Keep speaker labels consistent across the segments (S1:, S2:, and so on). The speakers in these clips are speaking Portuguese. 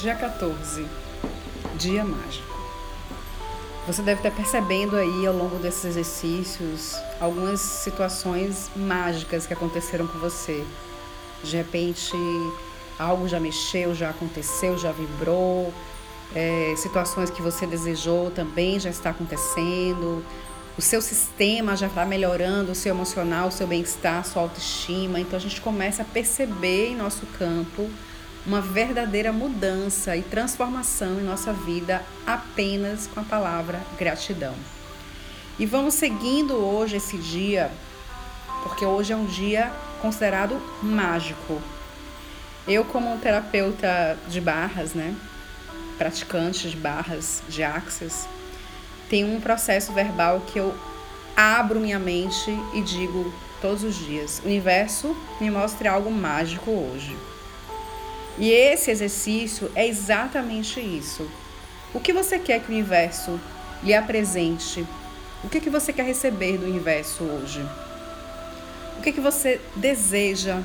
S1: Dia 14, dia mágico. Você deve estar percebendo aí ao longo desses exercícios algumas situações mágicas que aconteceram com você. De repente, algo já mexeu, já aconteceu, já vibrou. É, situações que você desejou também já está acontecendo. O seu sistema já está melhorando, o seu emocional, o seu bem-estar, sua autoestima. Então a gente começa a perceber em nosso campo uma verdadeira mudança e transformação em nossa vida apenas com a palavra gratidão. E vamos seguindo hoje esse dia, porque hoje é um dia considerado mágico. Eu, como terapeuta de barras, né, praticante de barras de axis, tenho um processo verbal que eu abro minha mente e digo todos os dias: Universo, me mostre algo mágico hoje. E esse exercício é exatamente isso. O que você quer que o universo lhe apresente? O que, que você quer receber do universo hoje? O que, que você deseja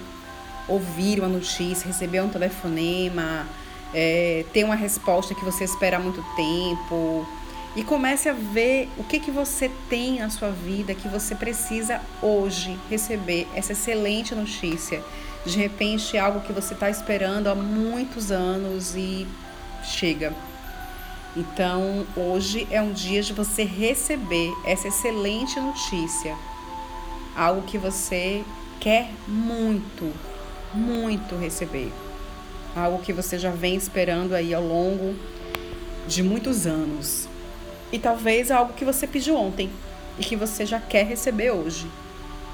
S1: ouvir uma notícia, receber um telefonema, é, ter uma resposta que você espera há muito tempo? E comece a ver o que, que você tem na sua vida que você precisa hoje receber essa excelente notícia de repente, algo que você está esperando há muitos anos e chega. Então, hoje é um dia de você receber essa excelente notícia. Algo que você quer muito, muito receber. Algo que você já vem esperando aí ao longo de muitos anos. E talvez algo que você pediu ontem e que você já quer receber hoje.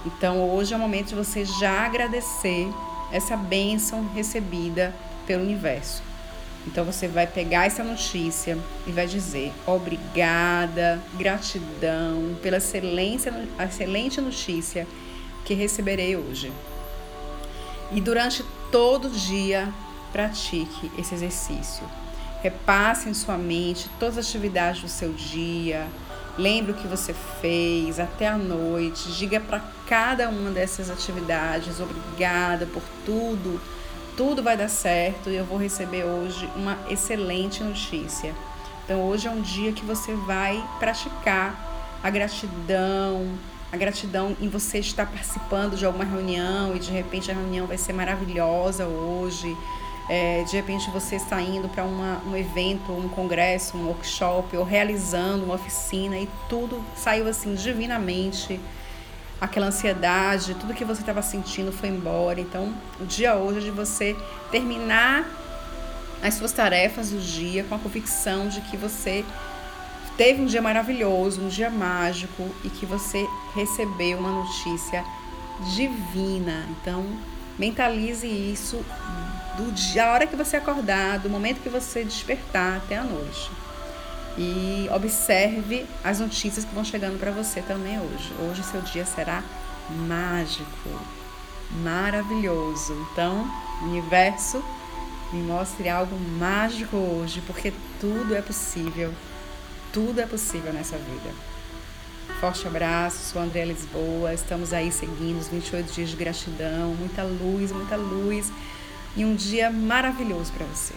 S1: Então hoje é o momento de você já agradecer essa bênção recebida pelo universo. Então você vai pegar essa notícia e vai dizer obrigada, gratidão pela excelência, excelente notícia que receberei hoje. E durante todo o dia pratique esse exercício. Repasse em sua mente todas as atividades do seu dia, Lembre o que você fez até a noite. Diga para cada uma dessas atividades obrigada por tudo. Tudo vai dar certo e eu vou receber hoje uma excelente notícia. Então hoje é um dia que você vai praticar a gratidão, a gratidão em você estar participando de alguma reunião e de repente a reunião vai ser maravilhosa hoje é, de repente você está indo para um evento, um congresso, um workshop, ou realizando uma oficina e tudo saiu assim divinamente. Aquela ansiedade, tudo que você estava sentindo foi embora. Então, o dia hoje é de você terminar as suas tarefas do dia com a convicção de que você teve um dia maravilhoso, um dia mágico e que você recebeu uma notícia divina. Então, mentalize isso do dia, a hora que você acordar, do momento que você despertar até a noite. E observe as notícias que vão chegando para você também hoje. Hoje seu dia será mágico, maravilhoso. Então, universo, me mostre algo mágico hoje, porque tudo é possível. Tudo é possível nessa vida. Forte abraço, sou Andréa Lisboa. Estamos aí seguindo os 28 dias de gratidão, muita luz, muita luz e um dia maravilhoso para você.